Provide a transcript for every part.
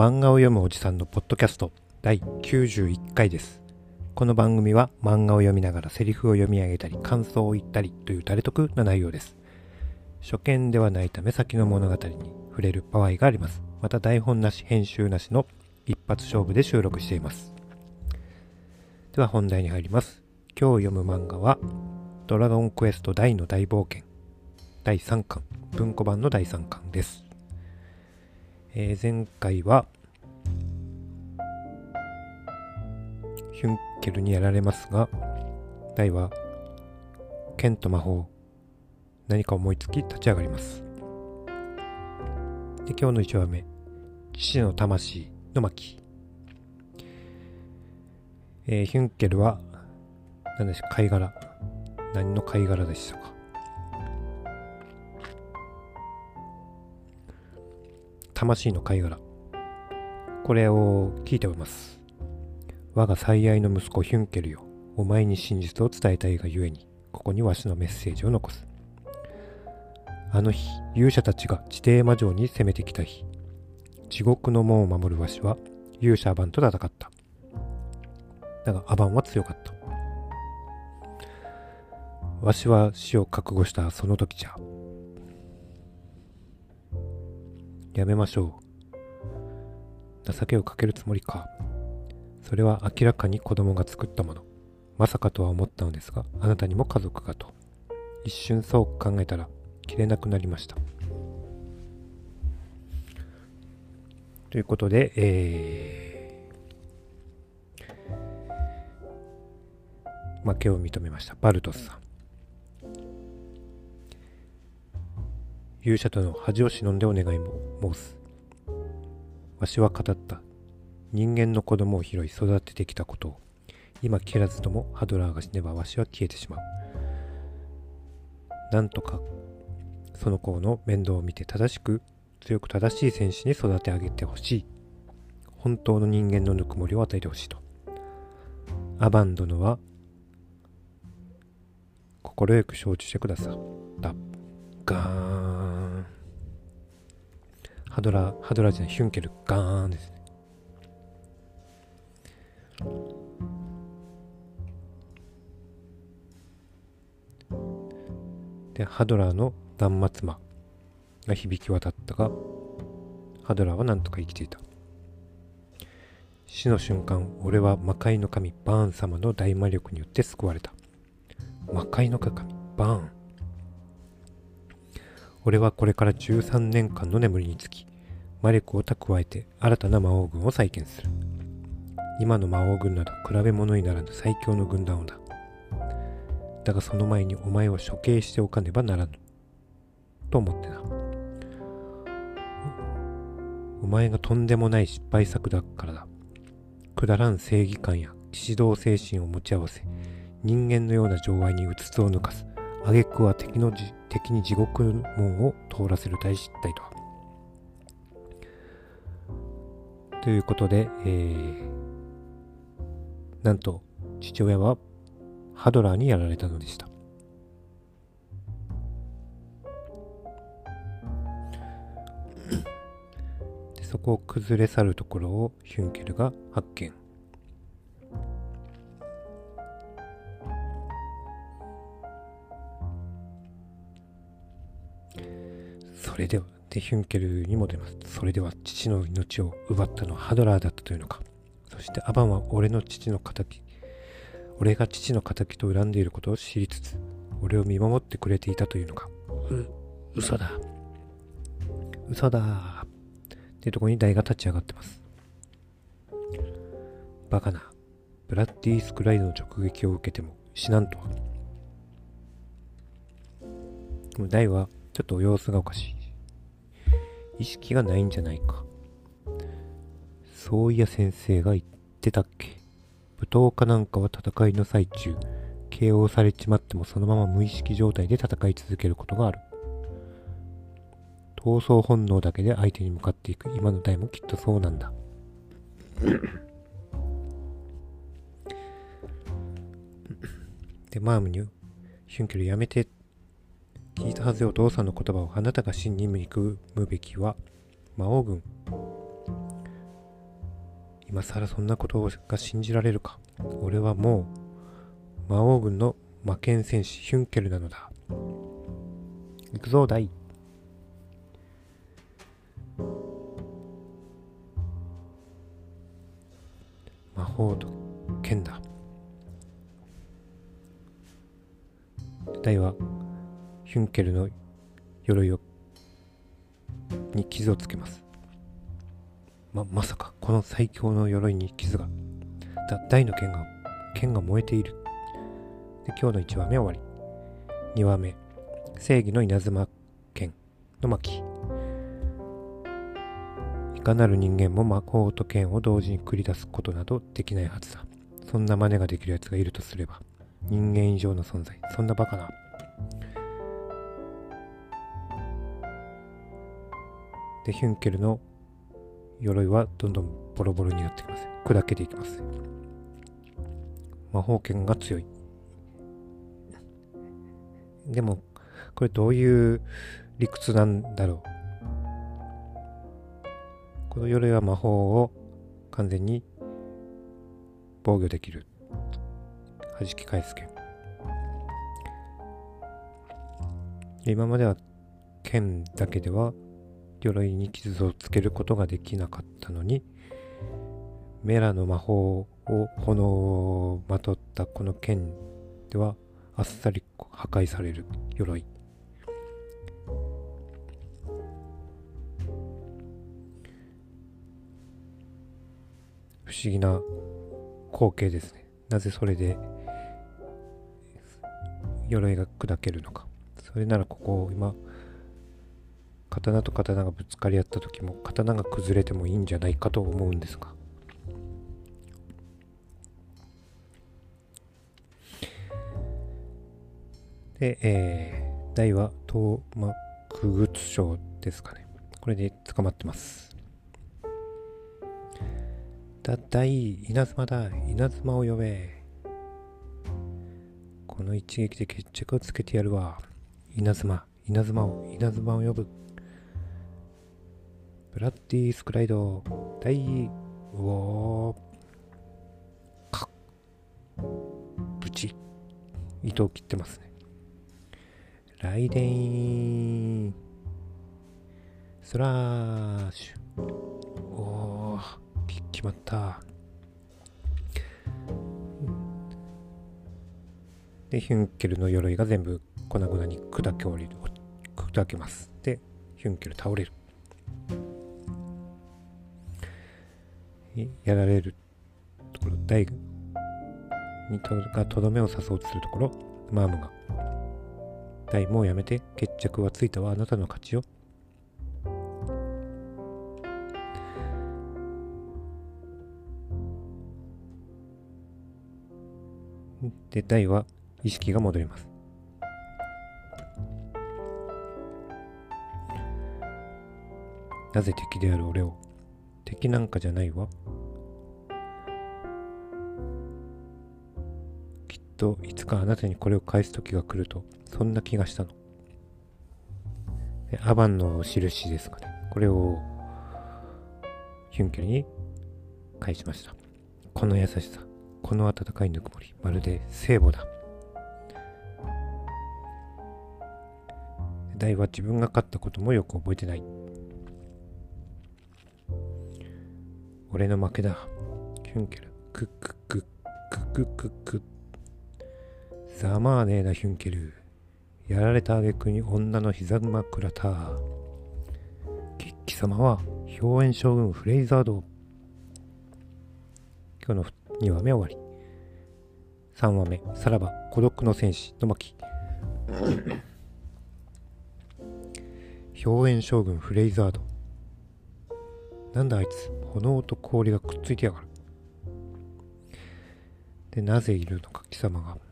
漫画を読むおじさんのポッドキャスト第91回です。この番組は漫画を読みながらセリフを読み上げたり感想を言ったりという誰得な内容です。初見ではないため先の物語に触れる場合があります。また台本なし編集なしの一発勝負で収録しています。では本題に入ります。今日読む漫画はドラゴンクエスト大の大冒険第3巻文庫版の第3巻です。えー前回はヒュンケルにやられますが大は剣と魔法何か思いつき立ち上がります。で今日の1話目父の魂の巻。えーヒュンケルは何でしょう貝殻。何の貝殻でしたか？魂の貝殻。これを聞いております。我が最愛の息子ヒュンケルよ。お前に真実を伝えたいがゆえにここにわしのメッセージを残す。あの日勇者たちが地底魔城に攻めてきた日地獄の門を守るわしは勇者アバンと戦った。だがアバンは強かった。わしは死を覚悟したその時じゃ。やめましょう。情けをかけるつもりか。それは明らかに子供が作ったもの。まさかとは思ったのですがあなたにも家族がと。一瞬そう考えたら切れなくなりました。ということで、えー、負けを認めました。バルトスさん。勇者との恥を忍んでお願いも申す。わしは語った。人間の子供を拾い育ててきたことを。今切らずともハドラーが死ねばわしは消えてしまう。なんとかその子の面倒を見て正しく強く正しい戦士に育て上げてほしい。本当の人間のぬくもりを与えてほしいと。アバン殿は快く承知してくださった。ガーン。ハドラー、ハドラーじゃない、ヒュンケル、ガーンですね。で、ハドラーの断末魔が響き渡ったが、ハドラーはなんとか生きていた。死の瞬間、俺は魔界の神バーン様の大魔力によって救われた。魔界の神バーン。俺はこれから13年間の眠りにつき、魔力を蓄えて新たな魔王軍を再建する。今の魔王軍など比べ物にならぬ最強の軍団をだ。だがその前にお前を処刑しておかねばならぬ。と思ってな。お前がとんでもない失敗作だからだ。くだらん正義感や騎士道精神を持ち合わせ、人間のような情愛にうつつを抜かす。挙句は敵のじ敵に地獄門を通らせる大失態と。ということで、えー、なんと父親はハドラーにやられたのでした。そこを崩れ去るところをヒュンケルが発見。れでは、で、ヒュンケルにも出ます。それでは、父の命を奪ったのはハドラーだったというのか。そして、アバンは俺の父の仇、俺が父の仇と恨んでいることを知りつつ、俺を見守ってくれていたというのか。う、嘘だ。嘘だ。ってとこに大が立ち上がってます。バカな。ブラッディ・スクライドの直撃を受けても死なんとは。でも大はちょっと様子がおかしい。意識がないんじゃないか。そういや先生が言ってたっけ。舞踏家なんかは戦いの最中、KO されちまってもそのまま無意識状態で戦い続けることがある。闘争本能だけで相手に向かっていく今の代もきっとそうなんだ。で、マームに、ヒュンケルやめてって聞いたはずよお父さんの言葉をあなたが真に憎むべきは魔王軍今更そんなことが信じられるか。俺はもう魔王軍の魔剣戦士ヒュンケルなのだ。行くぞ、大。魔法とヒュンケルの鎧をに傷をつけます。ま、まさか、この最強の鎧に傷が。だ大の剣が、剣が燃えている。で、今日の1話目終わり。2話目、正義の稲妻剣の巻。いかなる人間も魔法と剣を同時に繰り出すことなどできないはずだ。そんな真似ができる奴がいるとすれば、人間以上の存在。そんなバカな。で、ヒュンケルの鎧はどんどんボロボロになってきます。砕けていきます。魔法剣が強い。でも、これどういう理屈なんだろう。この鎧は魔法を完全に防御できる。弾き返す剣。今までは剣だけでは鎧に傷をつけることができなかったのにメラの魔法を炎をまとったこの剣ではあっさり破壊される鎧。不思議な光景ですね。なぜそれで鎧が砕けるのか。それならここ今刀と刀がぶつかり合った時も刀が崩れてもいいんじゃないかと思うんですが。で、えー、大は東幕靴症ですかね。これで捕まってます。だ大稲妻だ。稲妻を呼べ。この一撃で決着をつけてやるわ。稲妻稲妻を稲妻を呼ぶ。ブラッディスクライド、大、うおー、かブチ、糸を切ってますね。ライデン、スラッシュ、おー、決まった。で、ヒュンケルの鎧が全部粉々に砕け降りる、砕けます。で、ヒュンケル倒れる。やられるところ、大にとがとどめを刺そうとするところ、マームが、大もうやめて、決着はついたわ、あなたの勝ちよ。で、大は意識が戻ります。なぜ敵である俺を敵なんかじゃないわ。といつかあなたにこれを返す時が来ると、そんな気がしたの。アバンの印ですかね。これをヒュンケルに返しました。この優しさ、この温かいぬくもり、まるで聖母だ。大は自分が勝ったこともよく覚えてない。俺の負けだ。キュンケル。クックックックックックッざまあねえな、ヒュンケル。やられた挙句に女の膝枕た。貴様は、表演将軍フレイザード。今日の2話目終わり。3話目、さらば孤独の戦士の巻。表演将軍フレイザード。なんだあいつ、炎と氷がくっついてやがる。で、なぜいるのか、貴様が。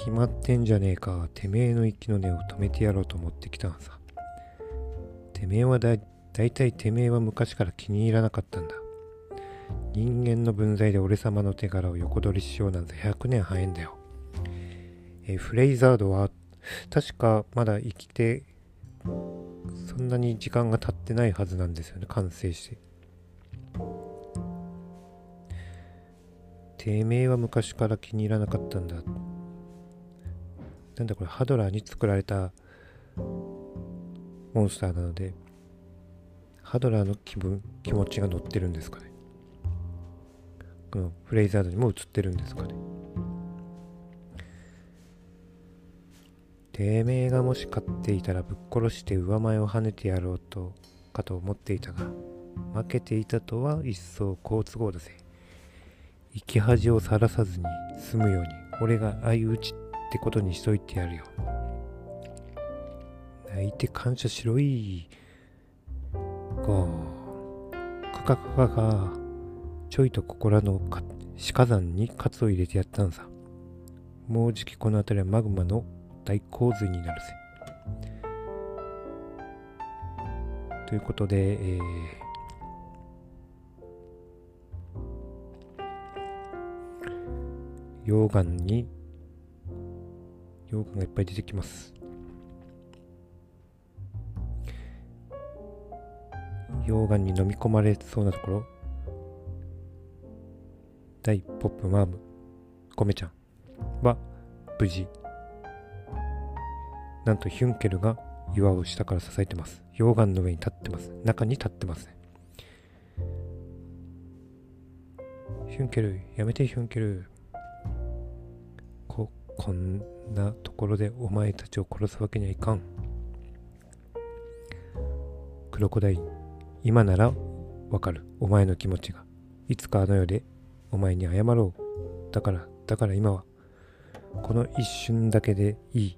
決まってんじゃねえか、てめえの息の根を止めてやろうと思ってきたがさ。てめえはだ、だいたいてめえは昔から気に入らなかったんだ。人間の分際で俺様の手柄を横取りしようなんて100年早いんだよ。えフレイザードは、確かまだ生きてそんなに時間が経ってないはずなんですよね完成して低迷は昔から気に入らなかったんだ。なんだこれ、ハドラーに作られたモンスターなので、ハドラーの気分、気持ちが乗ってるんですかね。このフレイザードにも映ってるんですかね。てめえがもし勝っていたらぶっ殺して上前を跳ねてやろうとかと思っていたが負けていたとは一層好都合だぜ生き恥をさらさずに済むように俺が相打ちってことにしといてやるよ。泣いて感謝しろい。こう。カカカカカちょいとここらの鹿山にカツを入れてやったんさ。もうじきこの辺りはマグマの大洪水になるぜ。ということで、えー。溶岩に溶岩がいっぱい出てきます。溶岩に飲み込まれそうなところ。大ポップマーム。コメちゃんは無事。なんとヒュンケルが岩を下から支えてます。溶岩の上に立ってます。中に立ってますヒュンケルやめてヒュンケル。こんなところでお前たちを殺すわけにはいかん。クロコダイ今ならわかる。お前の気持ちがいつかあの世でお前に謝ろう。だからだから今はこの一瞬だけでいい。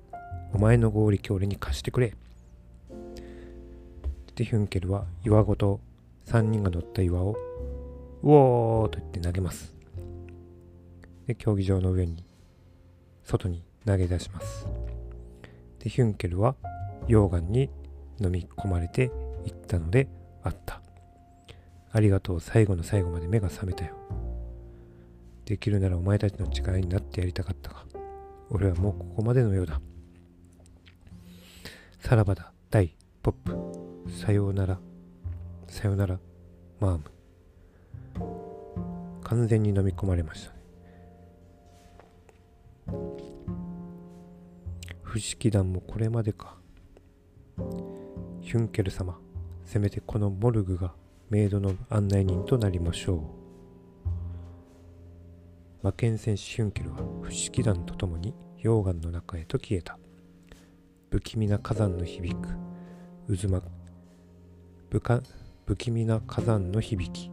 お前の合力俺に貸してくれ。でヒュンケルは岩ごと3人が乗った岩をうおーと言って投げます。で競技場の上に外に投げ出します。でヒュンケルは溶岩に飲み込まれていったのであった。ありがとう最後の最後まで目が覚めたよ。できるならお前たちの力になってやりたかったが俺はもうここまでのようだ。さらばだ。大ポップ。さようなら。さようならマーム。完全に飲み込まれましたね。不思議団もこれまでか。ヒュンケル様せめてこのモルグがメイドの案内人となりましょう。魔剣戦士ヒュンケルは不思議団と共に溶岩の中へと消えた。不気味な火山の響く渦巻不不気味な火山の響き。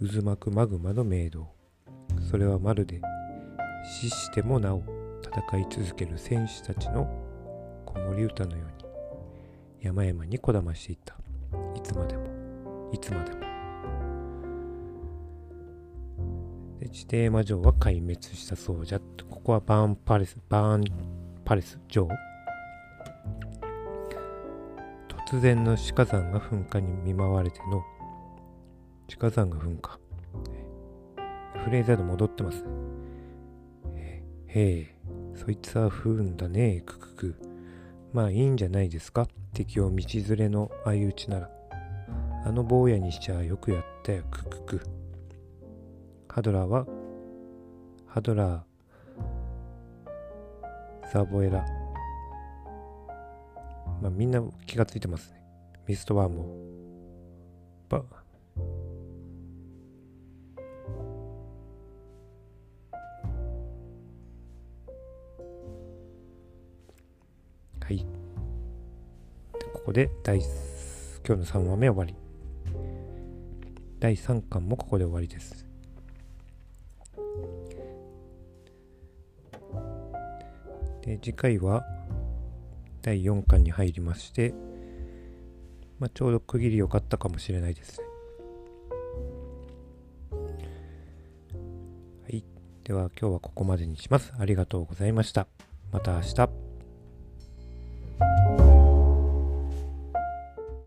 渦巻くマグマの明動。それはまるで死してもなお戦い続ける戦士たちの子守歌のように山々にこだましていった。いつまでもいつまでも。で地底魔女は壊滅したそうじゃ。ここはバーンパレスバーンパレス城。突然の鹿山が噴火に見舞われての鹿山が噴火。フレーザード戻ってますへえ。そいつは不運だね。クククまあいいんじゃないですか？敵を道連れの相打ちなら。あの坊やにしちゃよくやったよ。クククハドラーは？ハドラーザボエラ。まあみんな気がついてますね。ミストワームを。ばこで第今日の3話目終わり。第3巻もここで終わりです。で次回は第4巻に入りまして、まあ、ちょうど区切り良かったかもしれないです。はい。では今日はここまでにします。ありがとうございました。また明日。